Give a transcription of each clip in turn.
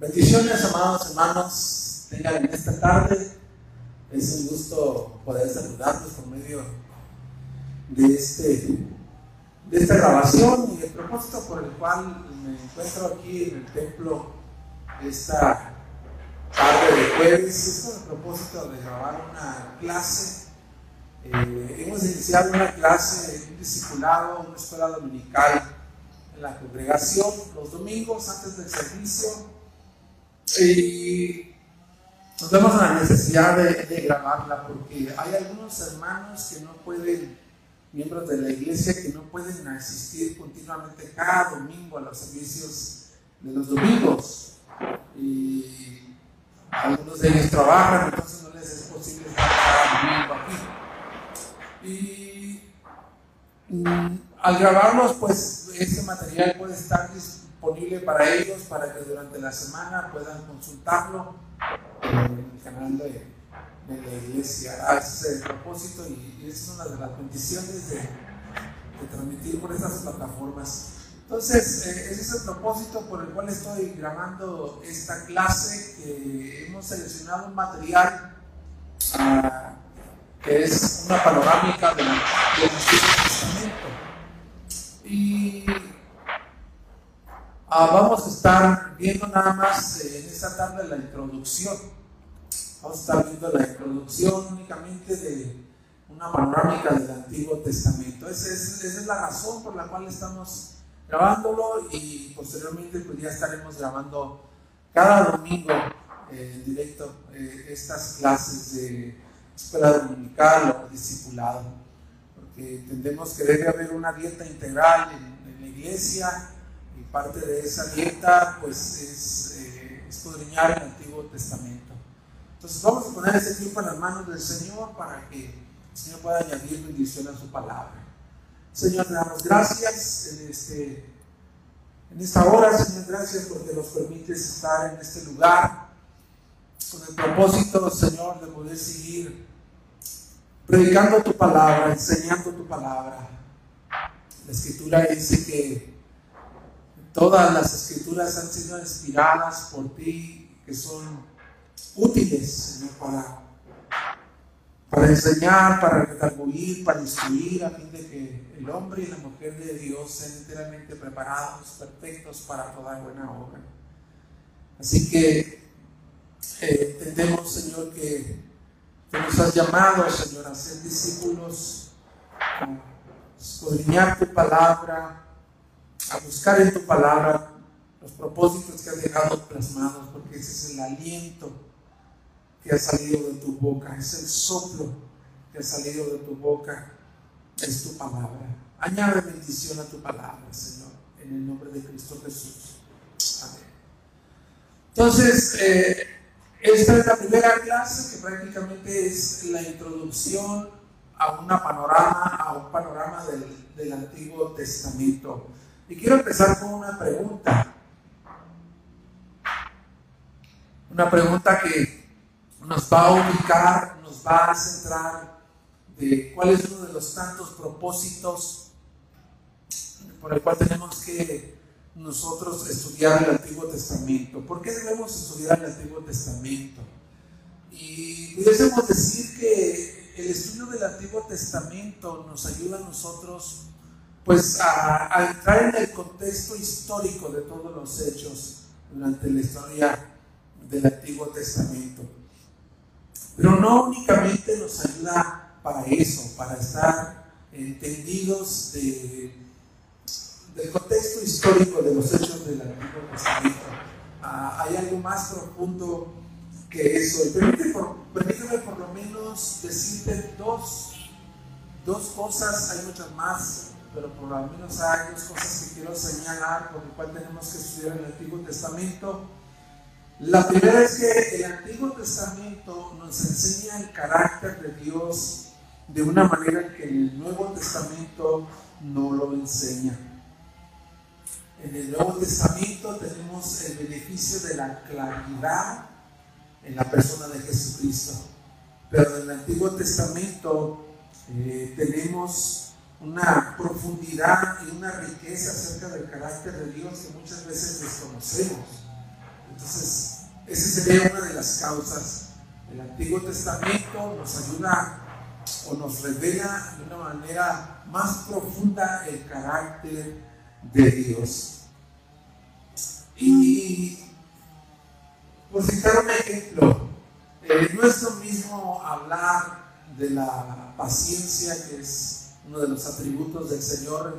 Bendiciones, amados hermanos, tengan en esta tarde. Es un gusto poder saludarlos por medio de, este, de esta grabación y el propósito por el cual me encuentro aquí en el templo esta tarde de jueves es con el propósito de grabar una clase. Eh, hemos iniciado una clase, un discipulado, una escuela dominical en la congregación los domingos antes del servicio y nos vemos la necesidad de, grabarla porque hay algunos hermanos que no pueden, miembros de la iglesia, que no pueden asistir continuamente cada domingo a los servicios de los domingos. Y algunos de ellos trabajan, entonces no les es posible estar cada domingo aquí. Y mm, al grabarlos, pues ese material puede estar disponible disponible para ellos para que durante la semana puedan consultarlo en el canal de, la iglesia. Ah, ese es el propósito y, esa es una de las bendiciones de, transmitir por esas plataformas. Entonces, eh, ese es el propósito por el cual estoy grabando esta clase, que hemos seleccionado un material ah, que es una panorámica del Antiguo Testamento. Ah, vamos a estar viendo nada más eh, en esta tarde la introducción. Vamos a estar viendo la introducción únicamente de una panorámica del Antiguo Testamento. Esa es, la razón por la cual estamos grabándolo y posteriormente pues ya estaremos grabando cada domingo eh, en directo eh, estas clases de escuela dominical o discipulado. Porque entendemos que debe haber una dieta integral en, en la iglesia parte de esa dieta pues es eh, el Antiguo Testamento. Entonces vamos a poner ese tiempo en las manos del Señor para que el Señor pueda añadir bendición a su palabra. Señor, te damos gracias en, este, en esta hora, Señor, gracias porque nos permites estar en este lugar con el propósito, Señor, de poder seguir predicando tu palabra, enseñando tu palabra. La escritura dice que Todas las escrituras han sido inspiradas por ti, que son útiles, Señor, para, para enseñar, para redarguir, para instruir, a fin de que el hombre y la mujer de Dios sean enteramente preparados, perfectos para toda buena obra. Así que eh, entendemos, Señor, que, que, nos has llamado, Señor, a ser discípulos, a escudriñar tu palabra, a buscar en tu palabra los propósitos que has dejado plasmados, porque ese es el aliento que ha salido de tu boca, es el soplo que ha salido de tu boca, es tu palabra. Añade bendición a tu palabra, Señor, en el nombre de Cristo Jesús. Amén. Entonces, eh, esta es la primera clase que prácticamente es la introducción a una panorama, a un panorama del, del Antiguo Testamento. Y quiero empezar con una pregunta. Una pregunta que nos va a ubicar, nos va a centrar de cuál es uno de los tantos propósitos por el cual tenemos que nosotros estudiar el Antiguo Testamento. ¿Por qué debemos estudiar el Antiguo Testamento? Y pudiésemos decir que el estudio del Antiguo Testamento nos ayuda a nosotros pues a, entrar en el contexto histórico de todos los hechos durante la historia del Antiguo Testamento. Pero no únicamente nos ayuda para eso, para estar entendidos de, del contexto histórico de los hechos del Antiguo Testamento. Ah, hay algo más profundo que eso. Y permíteme por, por lo menos decirte dos, dos cosas, hay muchas más pero por lo menos hay dos cosas que quiero señalar por lo cual tenemos que estudiar el Antiguo Testamento. La primera es que el Antiguo Testamento nos enseña el carácter de Dios de una manera que el Nuevo Testamento no lo enseña. En el Nuevo Testamento tenemos el beneficio de la claridad en la persona de Jesucristo, pero en el Antiguo Testamento eh, tenemos una profundidad y una riqueza acerca del carácter de Dios que muchas veces desconocemos. Entonces, esa sería una de las causas. El Antiguo Testamento nos ayuda o nos revela de una manera más profunda el carácter de Dios. Y por citar un ejemplo, eh, no es lo mismo hablar de la paciencia, que es uno de los atributos del Señor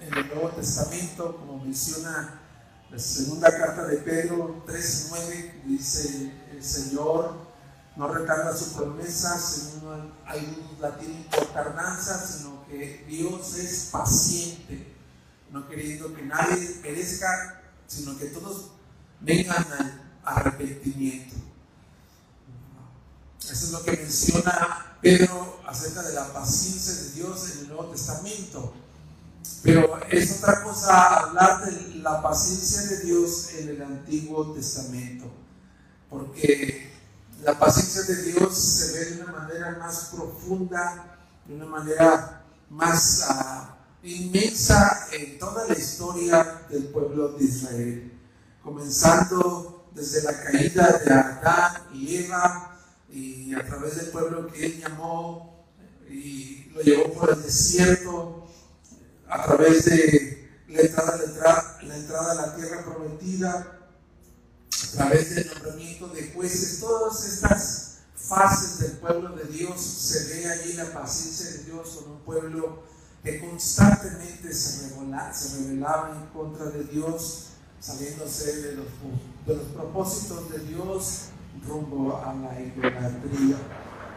en el, Nuevo Testamento, como menciona la segunda carta de Pedro 3.9, dice el Señor no retarda su promesa, según algunos la por tardanza, sino que Dios es paciente, no queriendo que nadie perezca, sino que todos vengan al arrepentimiento. Eso es lo que menciona Pedro acerca de la paciencia de Dios en el Nuevo Testamento. Pero es otra cosa hablar de la paciencia de Dios en el Antiguo Testamento. Porque la paciencia de Dios se ve de una manera más profunda, de una manera más uh, inmensa en toda la historia del pueblo de Israel. Comenzando desde la caída de Adán y Eva y a través del pueblo que él llamó y lo llevó por el desierto, a través de la entrada, la entrada, a la tierra prometida, a través del nombramiento de jueces, todas estas fases del pueblo de Dios, se ve allí la paciencia de Dios con un pueblo que constantemente se, se rebelaba en contra de Dios, saliéndose de los, de los propósitos de Dios rumbo a la idolatría.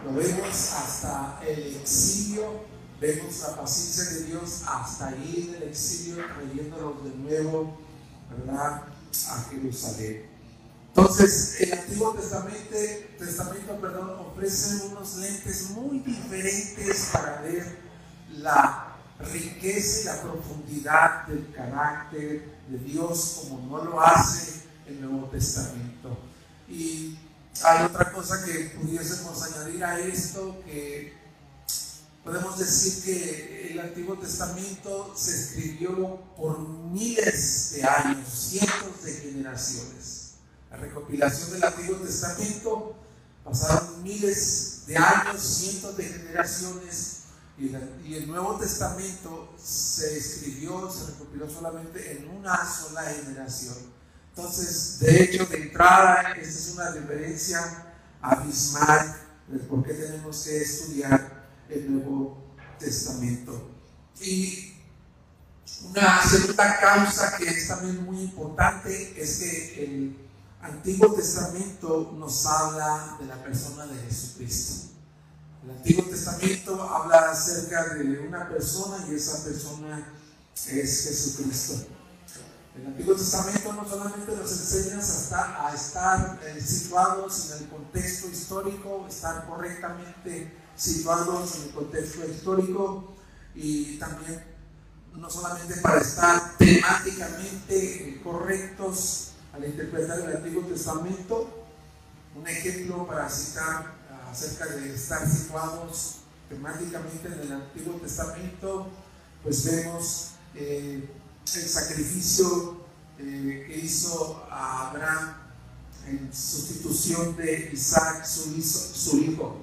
Lo vemos hasta el exilio, vemos la paciencia de Dios hasta ahí en el exilio, trayéndolos de nuevo, a Jerusalén. Entonces, el Antiguo Testamento, Testamento perdón, ofrece unos lentes muy diferentes para ver la riqueza y la profundidad del carácter de Dios como no lo hace el Nuevo Testamento. Y hay otra cosa que pudiésemos añadir a esto, que podemos decir que el Antiguo Testamento se escribió por miles de años, cientos de generaciones. La recopilación del Antiguo Testamento pasaron miles de años, cientos de generaciones, y, el Nuevo Testamento se escribió, se recopiló solamente en una sola generación. Entonces, de hecho, de entrada, esta es una diferencia abismal de por qué tenemos que estudiar el Nuevo Testamento. Y una segunda causa que es también muy importante es que el Antiguo Testamento nos habla de la persona de Jesucristo. El Antiguo Testamento habla acerca de una persona y esa persona es Jesucristo. El Antiguo Testamento no solamente nos enseña a estar eh, situados en el contexto histórico, estar correctamente situados en el contexto histórico y también no solamente para estar temáticamente correctos al interpretar el Antiguo Testamento. Un ejemplo para citar acerca de estar situados temáticamente en el Antiguo Testamento, pues vemos eh, el sacrificio eh, que hizo Abraham en sustitución de Isaac, su, hijo,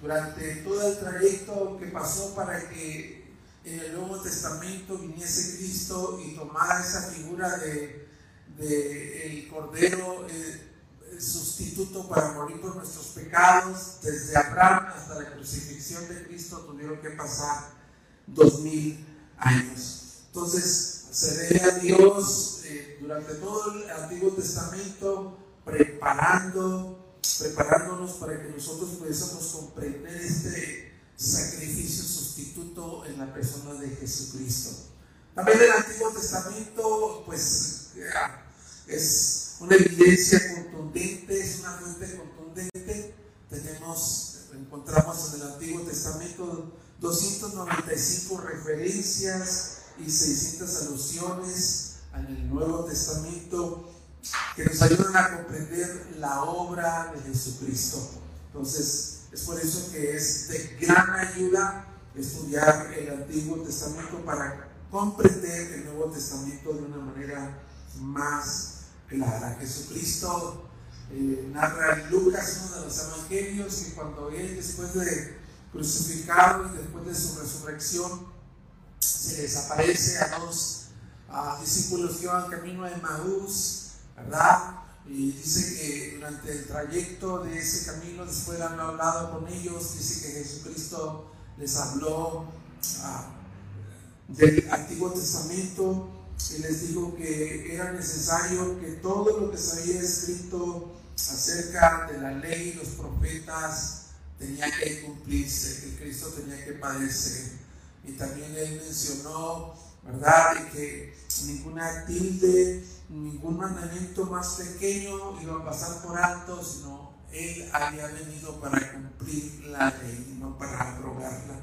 durante todo el trayecto que pasó para que en el Nuevo Testamento viniese Cristo y tomara esa figura de, Cordero eh, sustituto para morir por nuestros pecados, desde Abraham hasta la crucifixión de Cristo tuvieron que pasar dos mil años. Entonces, se ve a Dios eh, durante todo el Antiguo Testamento preparando, preparándonos para que nosotros pudiésemos comprender este sacrificio sustituto en la persona de Jesucristo. También el Antiguo Testamento, pues, es una evidencia contundente, es una fuente contundente. Tenemos, encontramos en el Antiguo Testamento 295 referencias y 600 alusiones en el Nuevo Testamento que nos ayudan a comprender la obra de Jesucristo. Entonces, es por eso que es de gran ayuda estudiar el Antiguo Testamento para comprender el Nuevo Testamento de una manera más clara. Jesucristo eh, narra en Lucas, uno de los evangelios, que cuando él, después de crucificado y después de su resurrección, se les aparece a dos discípulos que iban camino a Emmaús, ¿verdad? Y dice que durante el trayecto de ese camino, después de haber hablado con ellos, dice que Jesucristo les habló ah, del Antiguo Testamento y les dijo que era necesario que todo lo que se había escrito acerca de la ley y los profetas tenía que cumplirse, que Cristo tenía que padecer. Y también él mencionó, ¿verdad?, de que ninguna tilde, ningún mandamiento más pequeño iba a pasar por alto, sino él había venido para cumplir la ley, no para abrogarla.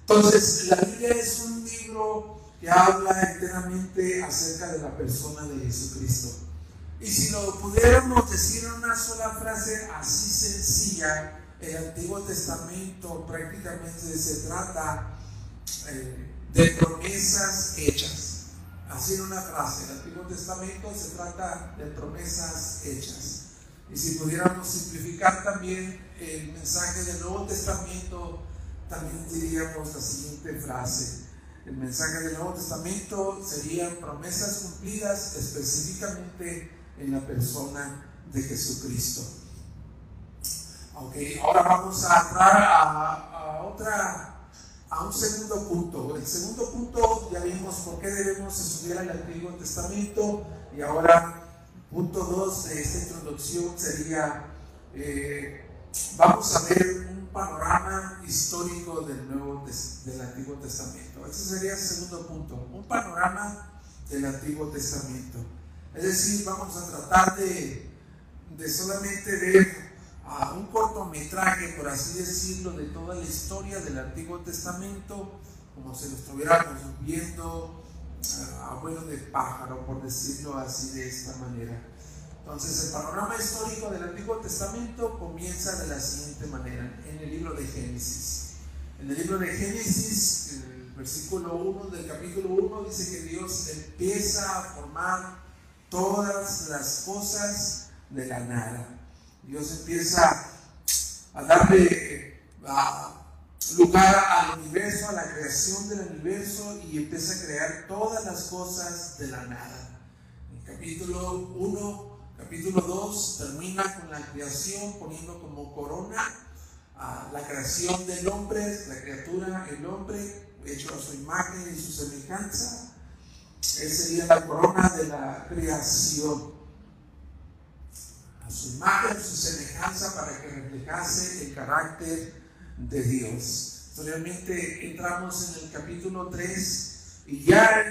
Entonces, la Biblia es un libro que habla enteramente acerca de la persona de Jesucristo. Y si lo pudiéramos decir en una sola frase así sencilla, el Antiguo Testamento prácticamente se trata eh, de promesas hechas. Así en una frase, el Antiguo Testamento se trata de promesas hechas. Y si pudiéramos simplificar también el mensaje del Nuevo Testamento, también diríamos la siguiente frase. El mensaje del Nuevo Testamento serían promesas cumplidas específicamente en la persona de Jesucristo. Ok, ahora vamos a entrar a, otra, a un segundo punto. El segundo punto ya vimos por qué debemos estudiar el Antiguo Testamento y ahora punto dos de esta introducción sería, eh, vamos a ver un panorama histórico del, Nuevo, del Antiguo Testamento. Ese sería el segundo punto, un panorama del Antiguo Testamento. Es decir, vamos a tratar de, de solamente ver a un cortometraje, por así decirlo, de toda la historia del Antiguo Testamento, como si lo estuviéramos viendo a vuelo de pájaro, por decirlo así de esta manera. Entonces, el panorama histórico del Antiguo Testamento comienza de la siguiente manera, en el libro de Génesis. En el libro de Génesis, el versículo 1 del capítulo 1 dice que Dios empieza a formar todas las cosas de la nada. Dios empieza a darle lugar al universo, a la creación del universo y empieza a crear todas las cosas de la nada. Capítulo 1, capítulo 2 termina con la creación poniendo como corona a la creación del hombre, la criatura, el hombre, hecho a su imagen y su semejanza. Esa sería la corona de la creación su imagen, su semejanza para que reflejase el carácter de Dios. Realmente entramos en el capítulo 3 y ya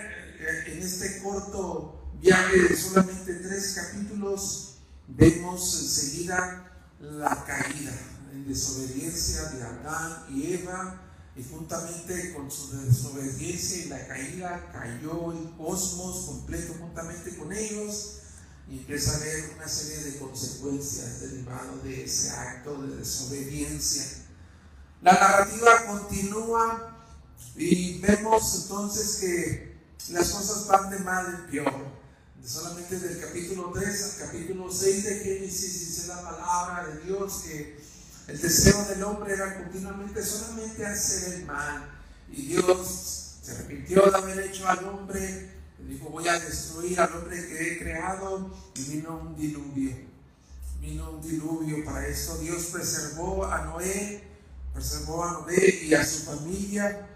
en este corto viaje de solamente tres capítulos vemos enseguida la caída en desobediencia de Adán y Eva y juntamente con su desobediencia y la caída cayó el cosmos completo juntamente con ellos empieza a haber una serie de consecuencias derivadas de ese acto de desobediencia. La narrativa continúa y vemos entonces que las cosas van de mal en peor. Solamente del capítulo 3 al capítulo 6 de Génesis dice la palabra de Dios que el deseo del hombre era continuamente solamente hacer el mal. Y Dios se arrepintió de haber hecho al hombre dijo, voy a destruir al hombre que he creado y vino un diluvio. Vino un diluvio para eso. Dios preservó a Noé, preservó a Noé y a su familia.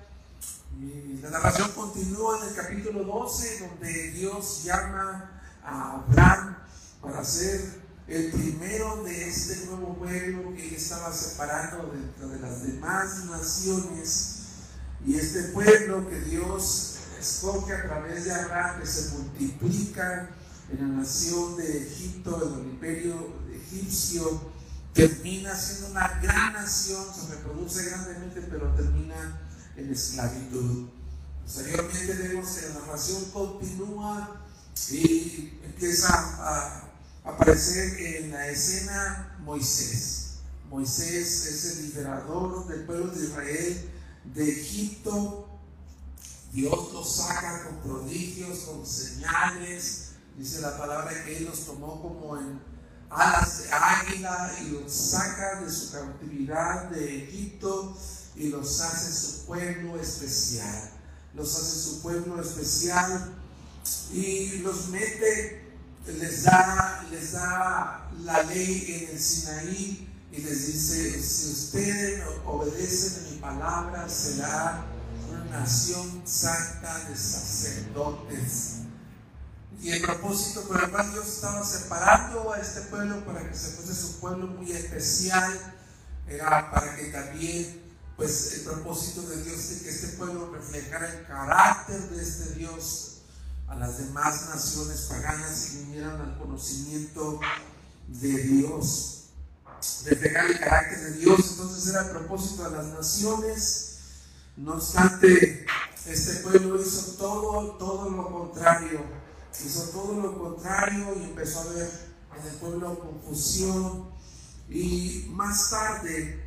La narración continúa en el capítulo 12, donde Dios llama a Abraham para ser el primero de este nuevo pueblo que estaba separando de las demás naciones. Y este pueblo que Dios escoge a través de Abraham que se multiplica en la nación de Egipto, en el imperio egipcio, termina siendo una gran nación, se reproduce grandemente, pero termina en esclavitud. Posteriormente vemos que la narración continúa y empieza a aparecer en la escena Moisés. Moisés es el liberador del pueblo de Israel de Egipto Dios los saca con prodigios, con señales, Dice la palabra que Él los tomó como en alas de águila y los saca de su cautividad de Egipto y los hace su pueblo especial. Los hace su pueblo especial y los mete, les da, les da la ley en el Sinaí y les dice, si ustedes obedecen a mi palabra, será nación santa de sacerdotes. Y el propósito por el cual Dios estaba separando a este pueblo para que se fuese su pueblo muy especial, era para que también pues el propósito de Dios es que este pueblo reflejara el carácter de este Dios a las demás naciones paganas y vinieran al conocimiento de Dios, reflejar el carácter de Dios. Entonces era el propósito de las naciones. No obstante, este pueblo hizo todo, todo lo contrario. Hizo todo lo contrario y empezó a ver en el pueblo confusión. Y más tarde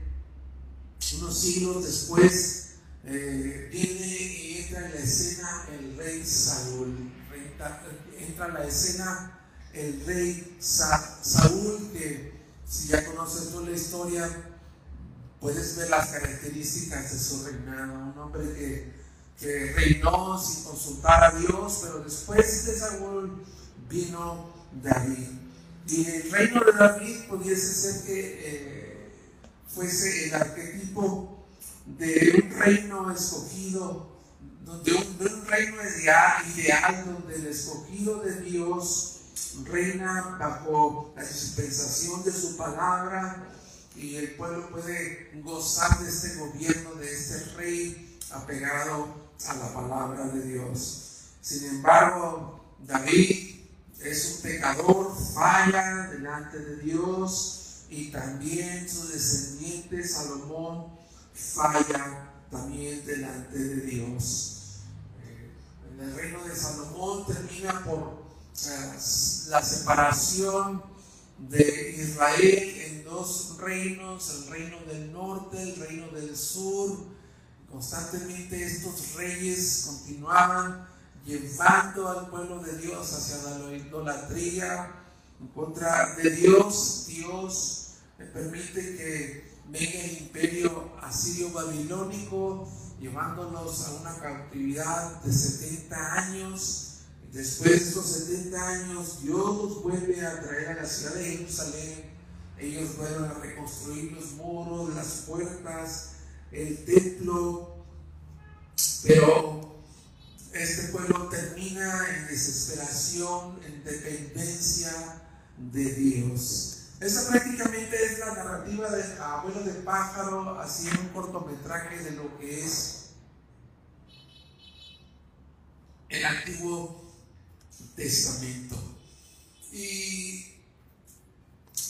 unos siglos después, eh, viene y entra en la escena el rey Saúl. Entra en la escena el rey Saúl, que si ya conoces tú la historia, puedes ver las características de su reinado. Un hombre que, que reinó sin consultar a Dios, pero después de Saúl vino David. Y el reino de David pudiese ser que eh, fuese el arquetipo de un reino escogido, de un, reino ideal, donde el escogido de Dios reina bajo la dispensación de su palabra y el pueblo puede gozar de este gobierno, de este rey apegado a la palabra de Dios. Sin embargo, David es un pecador, falla delante de Dios, y también su descendiente Salomón falla también delante de Dios. Eh, el reino de Salomón termina por eh, la separación de Israel dos reinos, el reino del norte, el reino del sur. Constantemente estos reyes continuaban llevando al pueblo de Dios hacia la idolatría en contra de Dios. Dios permite que venga el imperio asirio babilónico, llevándonos a una cautividad de 70 años. Después de estos 70 años, Dios vuelve a traer a la ciudad de Jerusalén. Ellos a reconstruir los muros, las puertas, el templo. Pero este pueblo termina en desesperación, en dependencia de Dios. Esa prácticamente es la narrativa de Abuelo de Pájaro, así en un cortometraje de lo que es el Antiguo Testamento. Y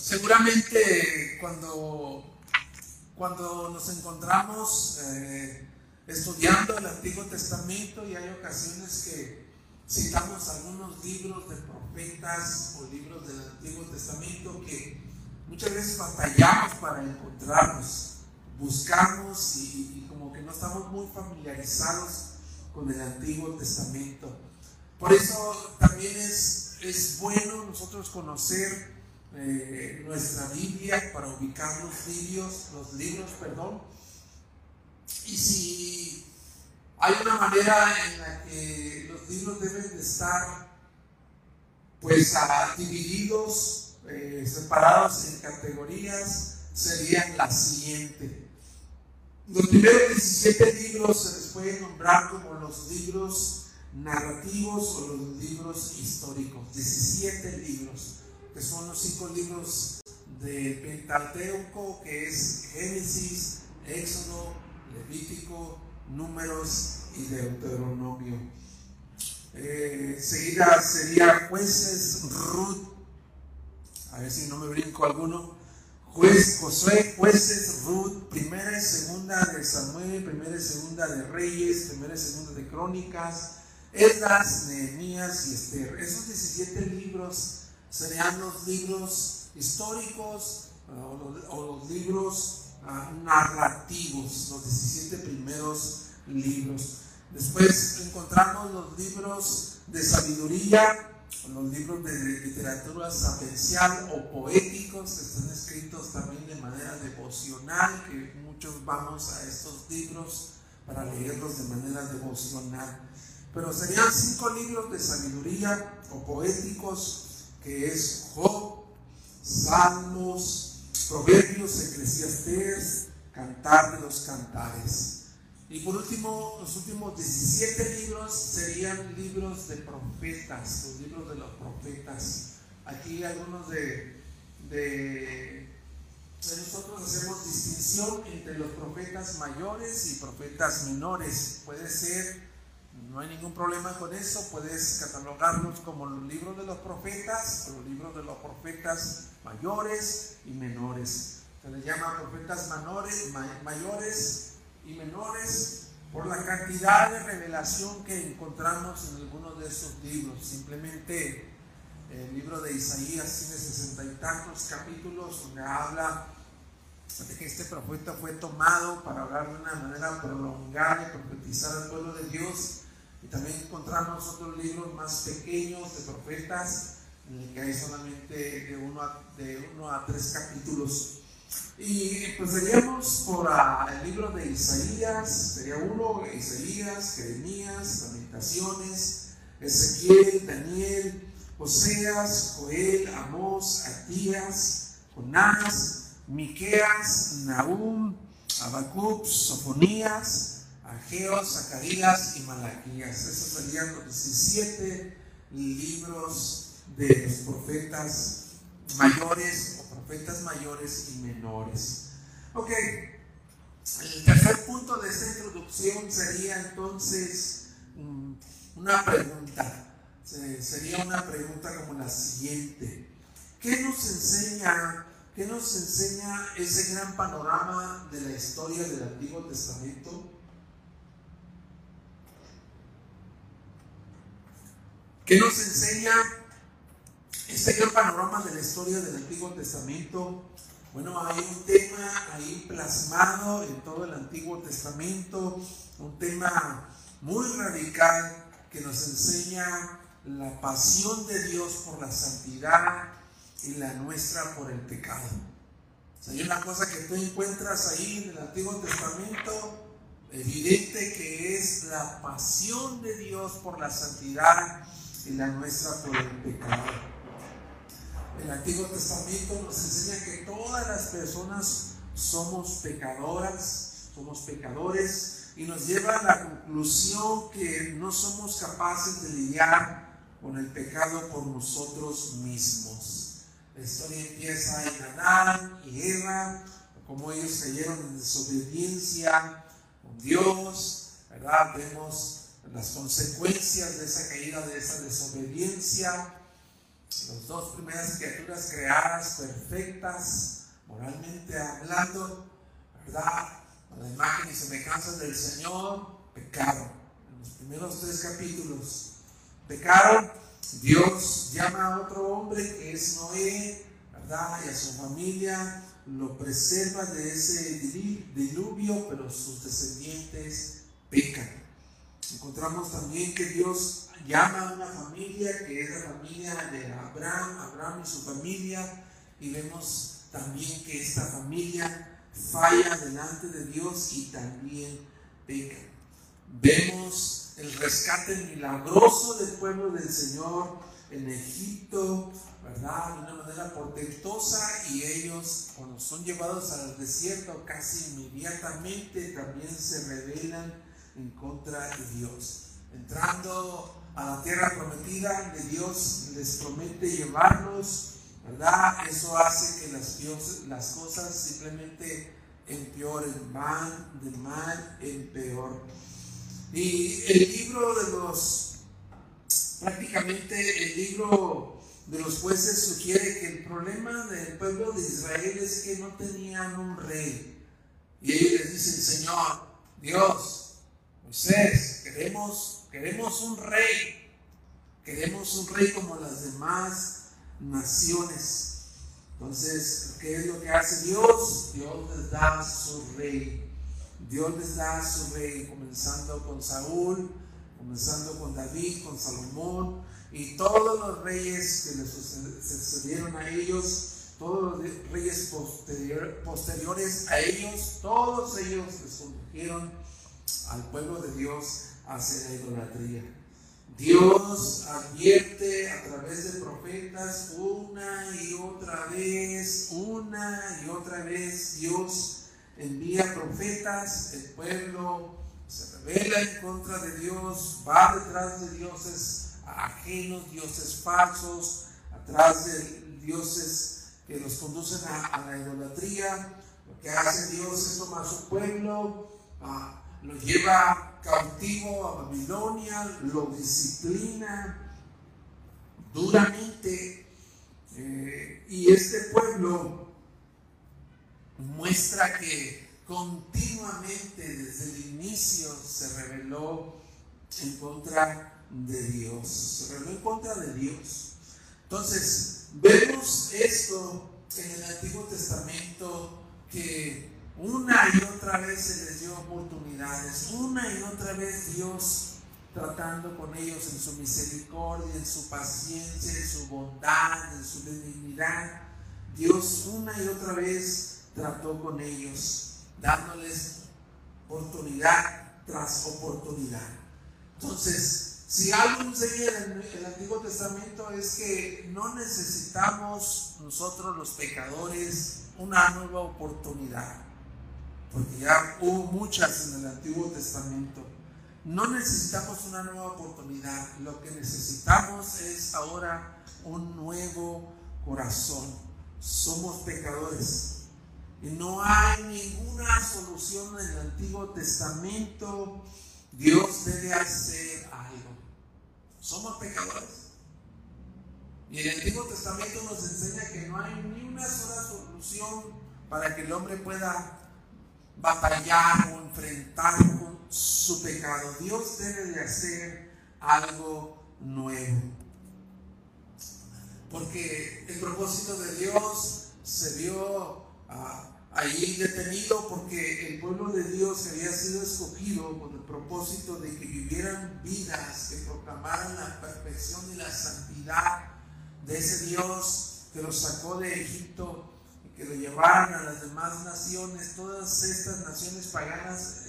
seguramente cuando, cuando nos encontramos eh, estudiando el Antiguo Testamento y hay ocasiones que citamos algunos libros de profetas o libros del Antiguo Testamento que muchas veces batallamos para encontrarlos, buscamos y, como que no estamos muy familiarizados con el Antiguo Testamento. Por eso también es, es bueno nosotros conocer eh, nuestra Biblia para ubicar los libros, los libros, perdón. Y si hay una manera en la que los libros deben de estar pues divididos, eh, separados en categorías, serían las siguientes. Los primeros 17 libros se les puede nombrar como los libros narrativos o los libros históricos. 17 libros, que son los cinco libros del Pentateuco, que es Génesis, Éxodo, Levítico, Números y Deuteronomio. Eh, seguida sería jueces Ruth. A ver si no me brinco alguno. Juez, Josué, jueces Ruth, primera y segunda de Samuel, primera y segunda de Reyes, primera y segunda de Crónicas, Esdras, Nehemías y Esther. Esos 17 libros serían los libros históricos o los, libros ah, narrativos, los 17 primeros libros. Después encontramos los libros de sabiduría, los libros de literatura sapiencial o poéticos que están escritos también de manera devocional, que muchos vamos a estos libros para leerlos de manera devocional. Pero serían cinco libros de sabiduría o poéticos, que es Job, Salmos, Proverbios, Eclesiastés, Cantar de los Cantares. Y por último, los últimos 17 libros serían libros de profetas, los libros de los profetas. Aquí algunos de, de, nosotros hacemos distinción entre los profetas mayores y profetas menores. Puede ser, no hay ningún problema con eso, puedes catalogarlos como los libros de los profetas, los libros de los profetas mayores y menores. Se les llama profetas menores, mayores y menores por la cantidad de revelación que encontramos en algunos de esos libros. Simplemente el libro de Isaías tiene sesenta y tantos capítulos donde habla de que este profeta fue tomado para hablar de una manera prolongada y profetizar al pueblo de Dios. También encontramos otros libros más pequeños de profetas en el que hay solamente de uno a, de uno a tres capítulos. Y empezaríamos por ah, el libro de Isaías, sería uno, Isaías, Jeremías, Lamentaciones, Ezequiel, Daniel, Oseas, Joel, Amós, Atías, Jonás, Miqueas, Nahum, Habacuc, Sofonías, Ageo, Zacarías y Malaquías. Esos serían los 17 libros de los profetas mayores profetas mayores y menores. Ok, el tercer punto de esta introducción sería entonces mm, una pregunta. Sería una pregunta como la siguiente. ¿Qué nos enseña, qué nos enseña ese gran panorama de la historia del Antiguo Testamento? ¿Qué nos enseña este gran panorama de la historia del Antiguo Testamento, bueno, hay un tema ahí plasmado en todo el Antiguo Testamento, un tema muy radical que nos enseña la pasión de Dios por la santidad y la nuestra por el pecado. hay una cosa que tú encuentras ahí en el Antiguo Testamento, evidente que es la pasión de Dios por la santidad y la nuestra por el pecado. El Antiguo Testamento nos enseña que todas las personas somos pecadoras, somos pecadores y nos lleva a la conclusión que no somos capaces de lidiar con el pecado por nosotros mismos. La historia empieza en Adán y Eva, como ellos cayeron en desobediencia con Dios, ¿verdad? Vemos las consecuencias de esa caída, de esa desobediencia las dos primeras criaturas creadas perfectas, moralmente hablando, ¿verdad? A la imagen y semejanza del Señor, pecaron. En los primeros tres capítulos, pecaron. Dios llama a otro hombre que es Noé, ¿verdad? Y a su familia lo preserva de ese diluvio, pero sus descendientes pecan. Encontramos también que Dios llama a una familia que es la familia de Abraham, Abraham y su familia, y vemos también que esta familia falla delante de Dios y también peca. Vemos el rescate milagroso del pueblo del Señor en Egipto, ¿verdad? De una manera portentosa y ellos cuando son llevados al desierto casi inmediatamente también se rebelan en contra de Dios. Entrando a la tierra prometida de Dios les promete llevarlos, ¿verdad? Eso hace que las, cosas simplemente empeoren, van de mal en peor. Y el libro de los, prácticamente el libro de los jueces sugiere que el problema del pueblo de Israel es que no tenían un rey. Y ellos les dicen, Señor, Dios, Moisés, queremos Queremos un rey. Queremos un rey como las demás naciones. Entonces, ¿qué es lo que hace Dios? Dios les da su rey. Dios les da su rey, comenzando con Saúl, comenzando con David, con Salomón, Y todos los reyes que les sucedieron a ellos, todos los reyes posteriores a ellos, todos ellos les condujeron al pueblo de Dios hacia la idolatría. Dios advierte a través de profetas una y otra vez, una y otra vez Dios envía profetas, el pueblo se revela en contra de Dios, va detrás de dioses ajenos, dioses falsos, atrás de dioses que los conducen a, la idolatría. Lo que hace Dios es tomar su pueblo, ah, lo lleva cautivo a Babilonia, lo disciplina duramente. Eh, y este pueblo muestra que continuamente desde el inicio se rebeló en contra de Dios, se rebeló en contra de Dios. Entonces, vemos esto en el Antiguo Testamento que una y otra vez se les dio oportunidades, una y otra vez Dios tratando con ellos en su misericordia, en su paciencia, en su bondad, en su benignidad. Dios una y otra vez trató con ellos, dándoles oportunidad tras oportunidad. Entonces, si algo enseña en el Antiguo Testamento es que no necesitamos nosotros los pecadores una nueva oportunidad porque ya hubo muchas en el Antiguo Testamento. No necesitamos una nueva oportunidad, lo que necesitamos es ahora un nuevo corazón. Somos pecadores y no hay ninguna solución en el Antiguo Testamento. Dios debe hacer algo. Somos pecadores. Y el Antiguo Testamento nos enseña que no hay ni una sola solución para que el hombre pueda batallar o enfrentar su pecado. Dios debe de hacer algo nuevo. Porque el propósito de Dios se vio ah, ahí detenido porque el pueblo de Dios había sido escogido con el propósito de que vivieran vidas que proclamaran la perfección y la santidad de ese Dios que los sacó de Egipto que lo llevaran a las demás naciones, todas estas naciones paganas,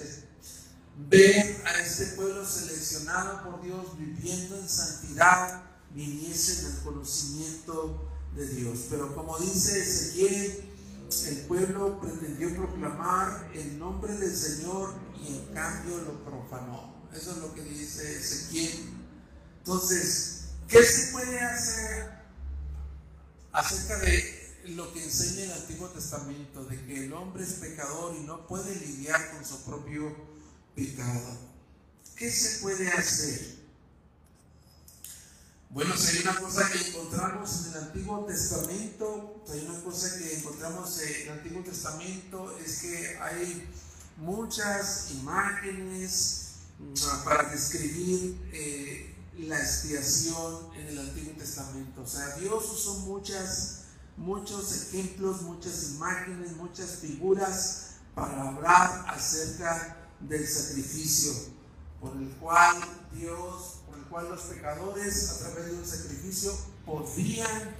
ver a este pueblo seleccionado por Dios viviendo en santidad, viniesen al conocimiento de Dios. Pero como dice Ezequiel, el pueblo pretendió proclamar el nombre del Señor y en cambio lo profanó. Eso es lo que dice Ezequiel. Entonces, ¿qué se puede hacer acerca de lo que enseña el Antiguo Testamento, de que el hombre es pecador y no puede lidiar con su propio pecado. ¿Qué se puede hacer? Bueno, si hay una cosa que encontramos en el Antiguo Testamento, hay una cosa que encontramos en el Antiguo Testamento es que hay muchas imágenes mm, para describir eh, la expiación en el Antiguo Testamento. O sea, Dios usó muchas muchos ejemplos, muchas imágenes, muchas figuras para hablar acerca del sacrificio por el cual Dios, por el cual los pecadores a través de un sacrificio podían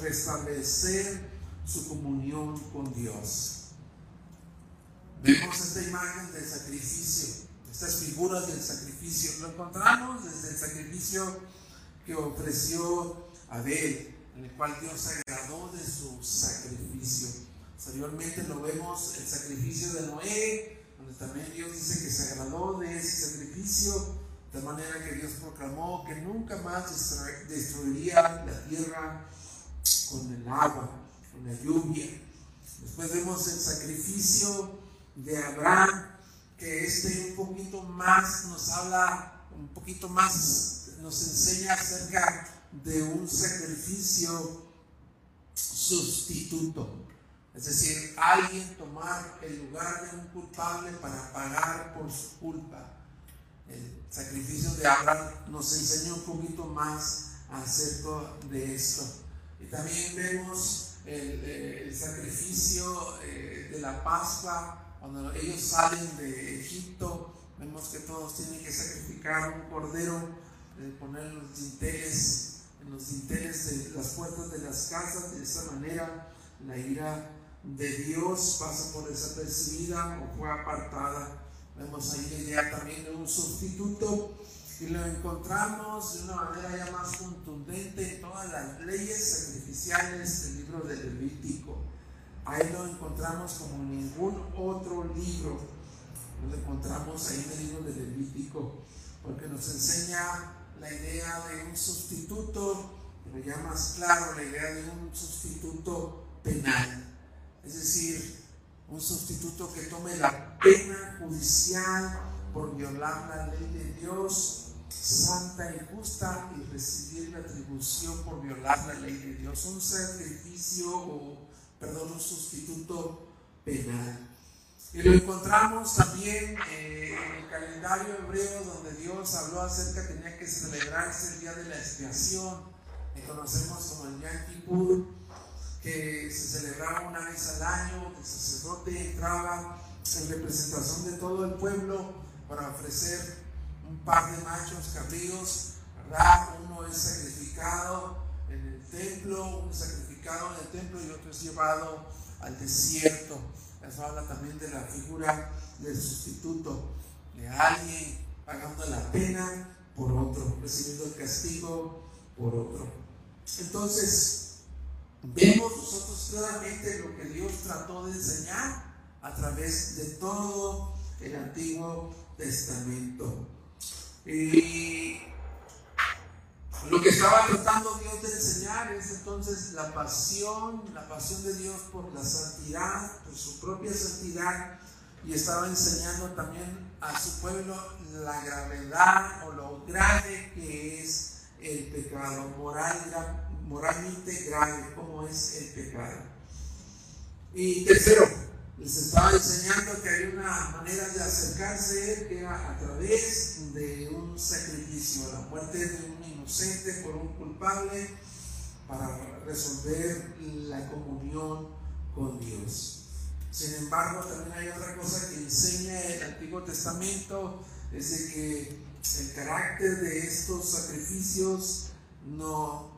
restablecer su comunión con Dios. Vemos esta imagen del sacrificio, estas figuras del sacrificio. Lo encontramos desde el sacrificio que ofreció Abel, en el cual Dios se agradó de su sacrificio. Posteriormente lo vemos el sacrificio de Noé, donde también Dios dice que se agradó de ese sacrificio, de manera que Dios proclamó que nunca más destruiría la tierra con el agua, con la lluvia. Después vemos el sacrificio de Abraham, que este un poquito más nos habla, un poquito más nos enseña acerca de un sacrificio sustituto. Es decir, alguien tomar el lugar de un culpable para pagar por su culpa. El sacrificio de Abraham nos enseña un poquito más acerca de esto. Y también vemos el, sacrificio eh, de la Pascua, cuando ellos salen de Egipto, vemos que todos tienen que sacrificar un cordero de poner los dinteles, los dinteles de las puertas de las casas, de esa manera la ira de Dios pasa por desapercibida o fue apartada. Vemos ahí la idea también de un sustituto y lo encontramos de una manera ya más contundente en todas las leyes sacrificiales del libro de Levítico. Ahí lo encontramos como ningún otro libro. Lo encontramos ahí en el libro de Levítico, porque nos enseña la idea de un sustituto, pero ya más claro, la idea de un sustituto penal. Es decir, un sustituto que tome la pena judicial por violar la ley de Dios santa y justa y recibir la atribución por violar la ley de Dios. Un sacrificio o, perdón, un sustituto penal. Y lo encontramos también eh, en el calendario hebreo donde Dios habló acerca que tenía que celebrarse el día de la expiación, que conocemos como el Yom que se celebraba una vez al año, el sacerdote entraba en representación de todo el pueblo para ofrecer un par de machos cabríos, ¿verdad? Uno es sacrificado en el templo, uno sacrificado en el templo y otro es llevado al desierto. Eso habla también de la figura del sustituto, de alguien pagando la pena por otro, recibiendo el castigo por otro. Entonces, vemos nosotros claramente lo que Dios trató de enseñar a través de todo el Antiguo Testamento. Y lo que estaba tratando Dios de enseñar es entonces la pasión, la pasión de Dios por la santidad, por su propia santidad, y estaba enseñando también a su pueblo la gravedad o lo grave que es el pecado, moral, moralmente grave como es el pecado. Y tercero, les estaba enseñando que hay una manera de acercarse que era a través de un sacrificio, la muerte de un por un culpable para resolver la comunión con Dios. Sin embargo, también hay otra cosa que enseña el Antiguo Testamento, es de que el carácter de estos sacrificios no,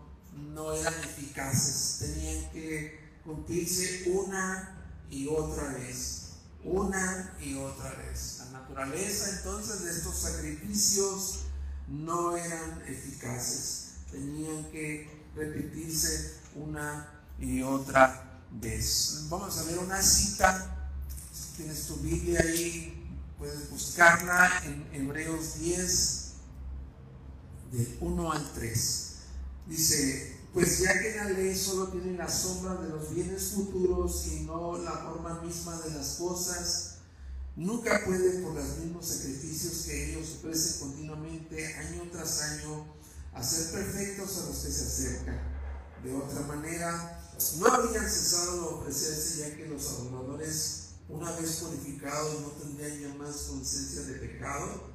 no eran eficaces, tenían que cumplirse una y otra vez, una y otra vez. La naturaleza entonces de estos sacrificios no eran eficaces, tenían que repetirse una y otra vez. Vamos a ver una cita, si tienes tu Biblia ahí, puedes buscarla en Hebreos 10, del 1 al 3. Dice, pues ya que la ley solo tiene la sombra de los bienes futuros y no la forma misma de las cosas, nunca puede por los mismos sacrificios que ellos ofrecen continuamente año tras año hacer perfectos a los que se acercan. De otra manera, no habrían cesado de ofrecerse ya que los adoradores, una vez purificados, no tendrían ya más conciencia de pecado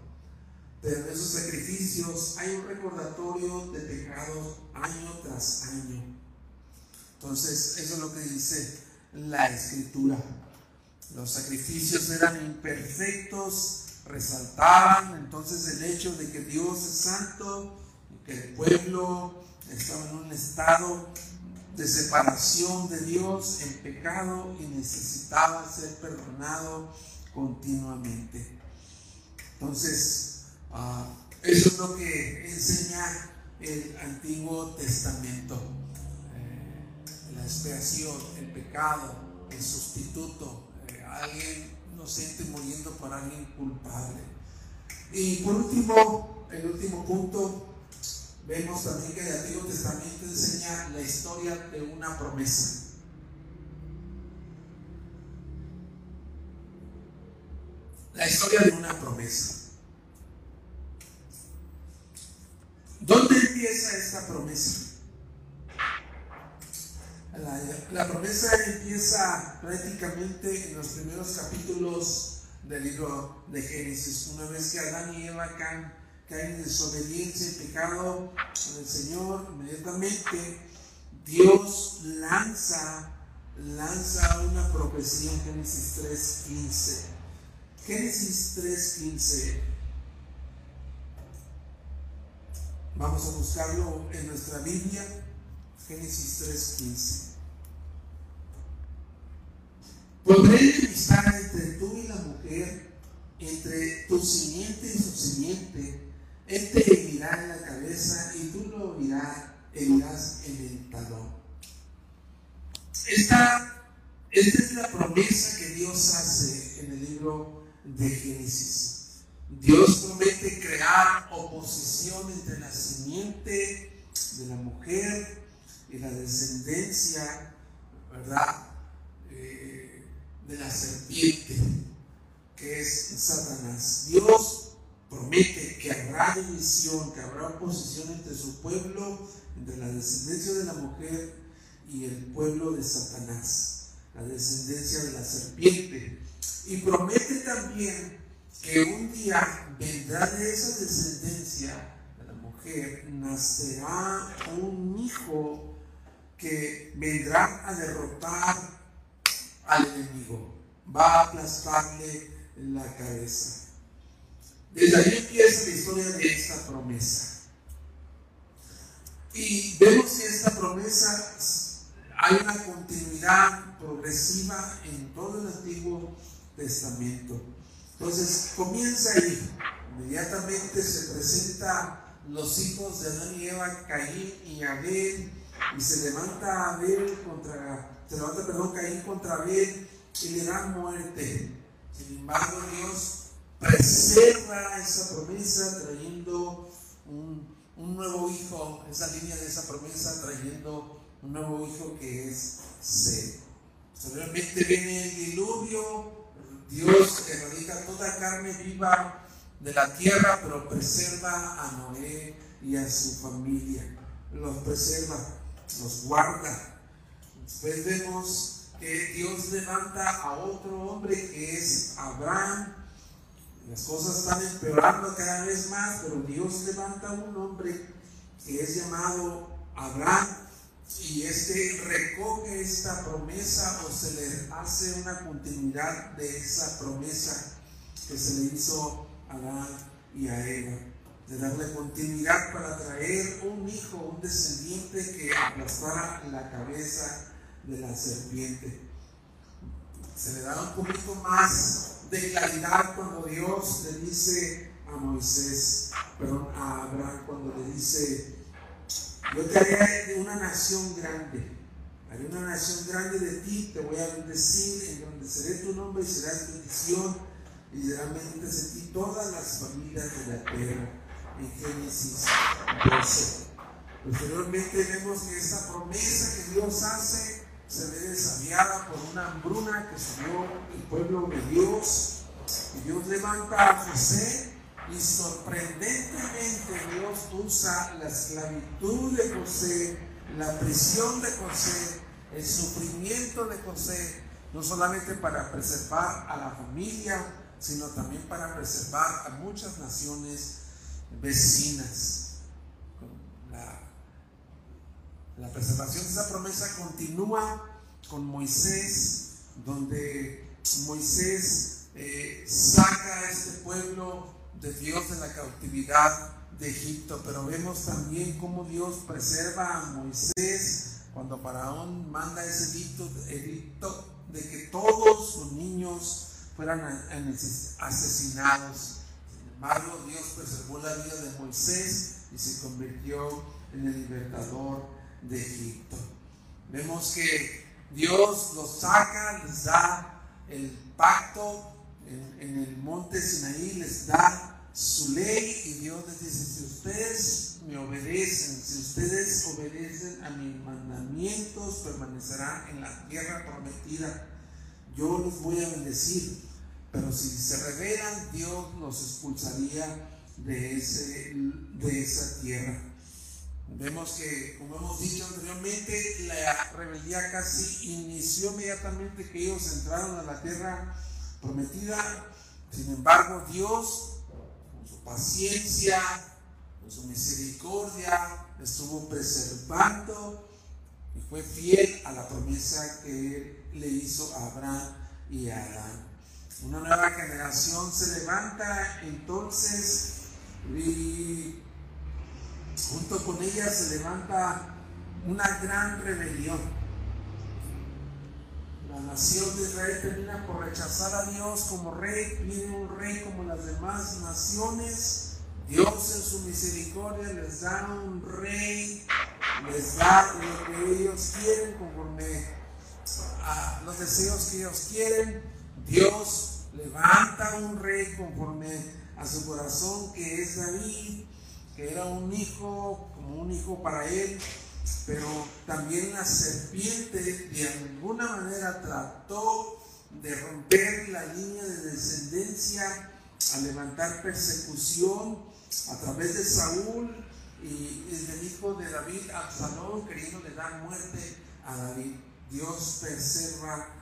pero en esos sacrificios hay un recordatorio de pecados año tras año. Entonces, eso es lo que dice la escritura. Los sacrificios eran imperfectos, resaltaban entonces el hecho de que Dios es santo, que el pueblo estaba en un estado de separación de Dios en pecado y necesitaba ser perdonado continuamente. Entonces, Ah, eso es lo que enseña el Antiguo Testamento. Eh, la expiación, el pecado, el sustituto, alguien inocente muriendo por alguien culpable. Y por último, el último punto, vemos también que el Antiguo Testamento enseña la historia de una promesa. La historia de una promesa. ¿Dónde empieza esta promesa? La, promesa empieza prácticamente en los primeros capítulos del libro de Génesis. Una vez que Adán y Eva caen, caen en desobediencia y pecado con el Señor, inmediatamente Dios lanza, lanza una profecía en Génesis 3.15. Génesis 3.15 Vamos a buscarlo en nuestra Biblia, Génesis 3:15. Pondré enemistad entre tú y la mujer, entre tu simiente y su simiente. Él te herirá en la cabeza y tú lo herirás en el talón. Esta, esta es la promesa que Dios hace en el libro de Génesis. Dios promete crear oposición entre la simiente de la mujer y la descendencia, ¿verdad? Eh, de la serpiente, que es Satanás. Dios promete que habrá división, que habrá oposición entre su pueblo, entre la descendencia de la mujer y el pueblo de Satanás, la descendencia de la serpiente. Y promete también que un día vendrá de esa descendencia de la mujer, nacerá un hijo que vendrá a derrotar al enemigo, va a aplastarle la cabeza. Desde ahí empieza la historia de esta promesa. Y vemos que esta promesa hay una continuidad progresiva en todo el Antiguo Testamento. Entonces comienza ahí, inmediatamente se presentan los hijos de Adán y Eva, Caín y Abel, y se levanta Abel contra, se levanta, perdón, Caín contra Abel y le da muerte. Sin embargo, Dios preserva esa promesa trayendo un, nuevo hijo, esa línea de esa promesa trayendo un nuevo hijo que es Seth. Posteriormente viene el diluvio, Dios erradica toda carne viva de la tierra, pero preserva a Noé y a su familia. Los preserva, los guarda. Después vemos que Dios levanta a otro hombre que es Abraham. Las cosas están empeorando cada vez más, pero Dios levanta a un hombre que es llamado Abraham y este recoge esta promesa o se le hace una continuidad de esa promesa que se le hizo a Adán y a Eva, de darle continuidad para traer un hijo, un descendiente que aplastara la cabeza de la serpiente. Se le da un poquito más de claridad cuando Dios le dice a Moisés, perdón, a Abraham, cuando le dice, yo te haré una nación grande. Haré una nación grande de ti, te voy a bendecir, seré tu nombre y serás bendición. Y serán benditas en ti todas las familias de la tierra. En Génesis 12. Posteriormente vemos que esta promesa que Dios hace se ve desafiada por una hambruna que subió el pueblo de Dios. Y Dios levanta a José y sorprendentemente Dios usa la esclavitud de José, la prisión de José, el sufrimiento de José, no solamente para preservar a la familia, sino también para preservar a muchas naciones vecinas. La, la preservación de esa promesa continúa con Moisés, donde Moisés eh, saca a este pueblo de Dios de la cautividad de Egipto, pero vemos también cómo Dios preserva a Moisés cuando Faraón manda ese edicto, de que todos los niños fueran asesinados. Embargo, Dios preservó la vida de Moisés y se convirtió en el libertador de Egipto. Vemos que Dios los saca, les da el pacto en, el monte Sinaí, les da su ley y Dios les dice, si ustedes me obedecen, si ustedes obedecen a mis mandamientos, permanecerán en la tierra prometida. Yo los voy a bendecir, pero si se rebelan, Dios los expulsaría de, ese, de esa tierra. Vemos que, como hemos dicho anteriormente, la rebeldía casi inició inmediatamente que ellos entraron a la tierra prometida. Sin embargo, Dios paciencia, con su misericordia, estuvo preservando y fue fiel a la promesa que le hizo a Abraham y a Adán. Una nueva generación se levanta entonces y junto con ella se levanta una gran rebelión. La nación de Israel termina por rechazar a Dios como rey, pide un rey como las demás naciones. Dios en su misericordia les da un rey, les da lo que ellos quieren conforme a los deseos que ellos quieren. Dios levanta un rey conforme a su corazón que es David, que era un hijo, como un hijo para él, pero también la serpiente de alguna manera trató de romper la línea de descendencia a levantar persecución a través de Saúl y, del hijo de David, Absalón, queriendo dar muerte a David. Dios preserva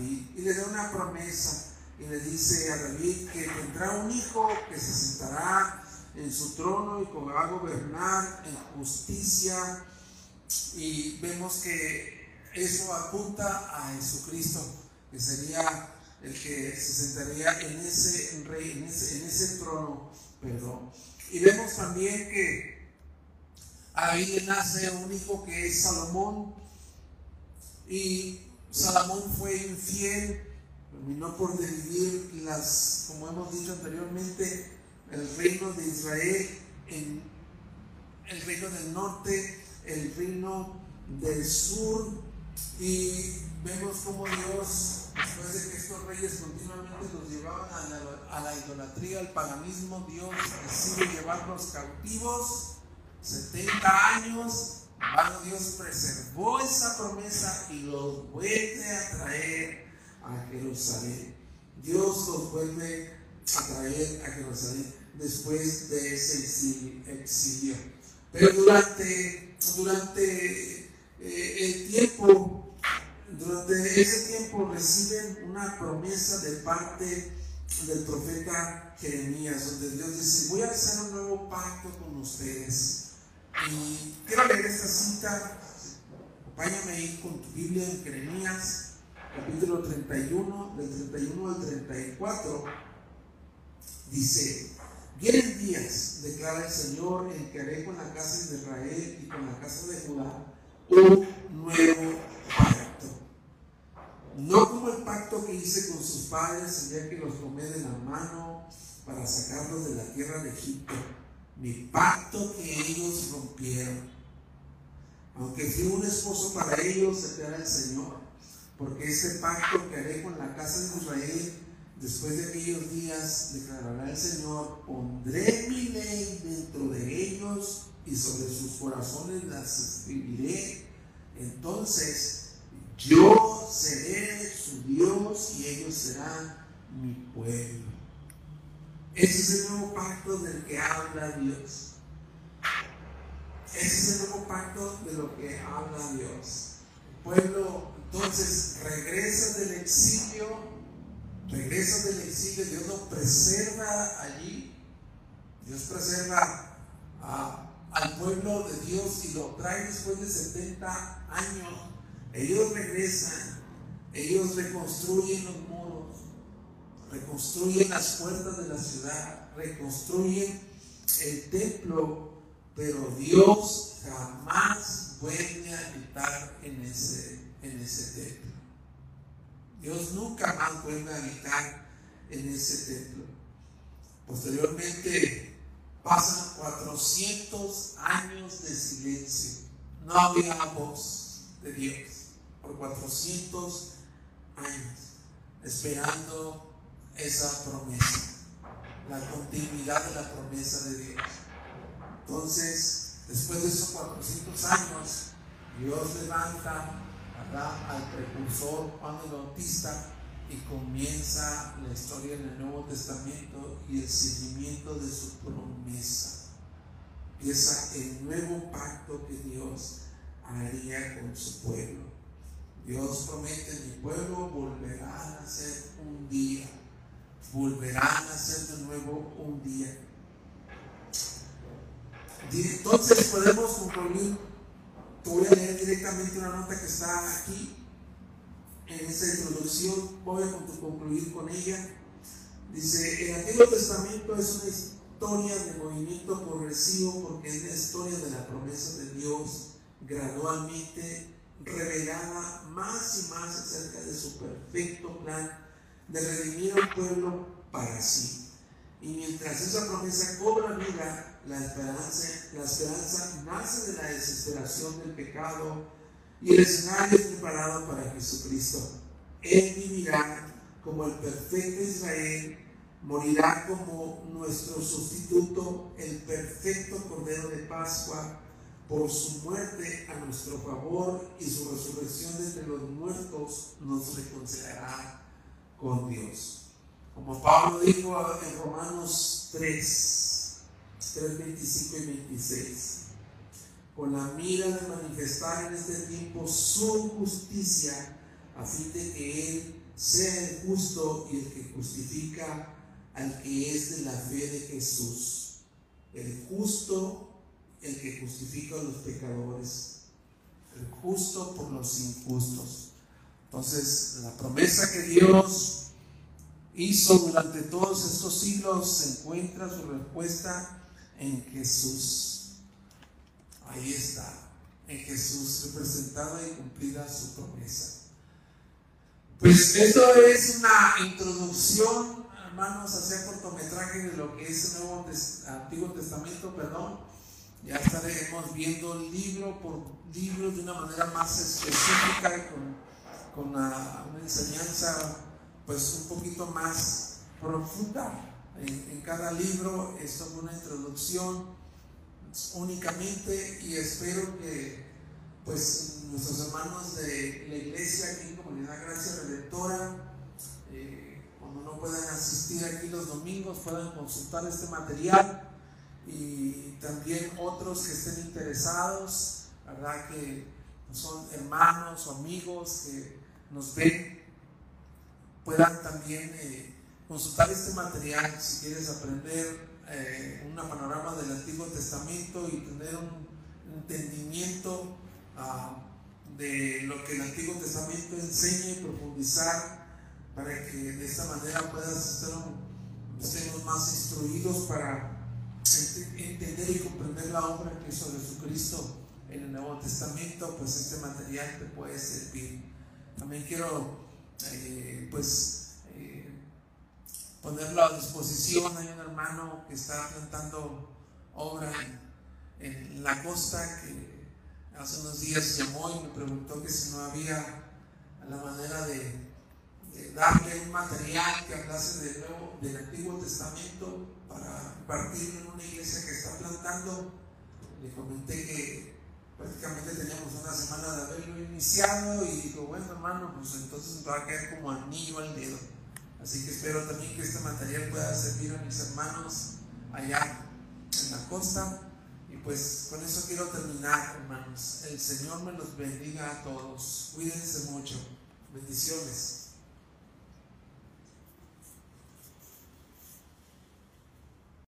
y le da una promesa y le dice a David que tendrá un hijo que se sentará en su trono y va a gobernar en justicia y vemos que eso apunta a Jesucristo, que sería el que se sentaría en ese rey, en ese, trono, perdón. Y vemos también que ahí nace un hijo que es Salomón, y Salomón fue infiel, terminó por dividir las, como hemos dicho anteriormente, el reino de Israel en el reino del norte, el reino del sur, y vemos como Dios, después de que estos reyes continuamente los llevaban a la, idolatría, al paganismo, Dios decide llevarlos cautivos 70 años cuando Dios preservó esa promesa y los vuelve a traer a Jerusalén. Dios los vuelve a traer a Jerusalén después de ese exilio. Pero durante, durante eh, el tiempo, durante ese tiempo reciben una promesa de parte del profeta Jeremías, donde Dios dice, voy a hacer un nuevo pacto con ustedes y quiero leer esta cita. Acompáñame ahí con tu Biblia en Jeremías, capítulo 31, del 31 al 34. Dice: Vienen días, declara el Señor, en que haré con la casa de Israel y con la casa de Judá un nuevo pacto. No como el pacto que hice con sus padres el día que los tomé de la mano para sacarlos de la tierra de Egipto mi pacto que ellos rompieron. Aunque fui un esposo para ellos, declara el Señor, porque ese pacto que haré con la casa de Israel, después de aquellos días, declarará el Señor, pondré mi ley dentro de ellos y sobre sus corazones las escribiré. Entonces yo seré su Dios y ellos serán mi pueblo. Ese es el nuevo pacto del que habla Dios. Ese es el nuevo pacto de lo que habla Dios. El pueblo entonces regresa del exilio, regresa del exilio, Dios lo preserva allí, Dios preserva al pueblo de Dios y lo trae después de 70 años. Ellos regresan, ellos reconstruyen los reconstruyen las puertas de la ciudad, reconstruyen el templo, pero Dios jamás vuelve a habitar en ese, en ese templo. Dios nunca más vuelve a habitar en ese templo. Posteriormente pasan 400 años de silencio. No había voz de Dios por 400 años, esperando esa promesa, la continuidad de la promesa de Dios. Entonces, después de esos 400 años, Dios levanta al precursor Juan el Bautista y comienza la historia en el Nuevo Testamento y el seguimiento de su promesa. Empieza el nuevo pacto que Dios haría con su pueblo. Dios promete, mi pueblo volverá a ser un día volverán a ser de nuevo un día. Entonces podemos concluir, te voy a leer directamente una nota que está aquí en esta introducción, voy a concluir con ella. Dice, el Antiguo Testamento es historia de movimiento progresivo porque es la historia de la promesa de Dios gradualmente revelada más y más acerca de su perfecto plan de redimir a un pueblo para sí. Y mientras esa promesa cobra vida, la esperanza, la esperanza nace de la desesperación del pecado y el escenario es preparado para Jesucristo. Él vivirá como el perfecto Israel, morirá como nuestro sustituto, el perfecto Cordero de Pascua, por su muerte a nuestro favor y su resurrección entre los muertos nos reconciliará con Dios. Como Pablo dijo en Romanos 3, 3, 25 y 26, con la mira de manifestar en este tiempo su justicia, a fin de que Él sea el justo y el que justifica al que es de la fe de Jesús. El justo, el que justifica a los pecadores. El justo por los injustos. Entonces, la promesa que Dios hizo durante todos estos siglos se encuentra su respuesta en Jesús. Ahí está, en Jesús representada y cumplida su promesa. Pues esto es una introducción, hermanos, hacia cortometraje de lo que es el Nuevo Antiguo Testamento, perdón. Ya estaremos viendo libro por libro de una manera más específica, con, con una, enseñanza pues un poquito más profunda. En, cada libro es una introducción únicamente y espero que pues nuestros hermanos de la iglesia aquí en Comunidad Gracia Redentora, eh, cuando no puedan asistir aquí los domingos, puedan consultar este material y también otros que estén interesados, ¿verdad? Que son hermanos o amigos que nos ven puedan también eh, consultar este material si quieres aprender eh, un panorama del Antiguo Testamento y tener un entendimiento ah, de lo que el Antiguo Testamento enseña y profundizar para que de esta manera puedas estar más instruidos para entender y comprender la obra que hizo Jesucristo en el Nuevo Testamento, pues este material te puede servir. También quiero eh, pues eh, ponerlo a disposición. Hay un hermano que está plantando obra en, la costa que hace unos días llamó y me preguntó que si no había la manera de, darle un material que hablase de nuevo, del Antiguo Testamento para partir en una iglesia que está plantando. Le comenté que prácticamente teníamos una semana de haberlo iniciado y digo, bueno hermano, pues entonces va a caer como anillo al dedo. Así que espero también que este material pueda servir a mis hermanos allá en la costa. Y pues con eso quiero terminar, hermanos. El Señor me los bendiga a todos. Cuídense mucho. Bendiciones.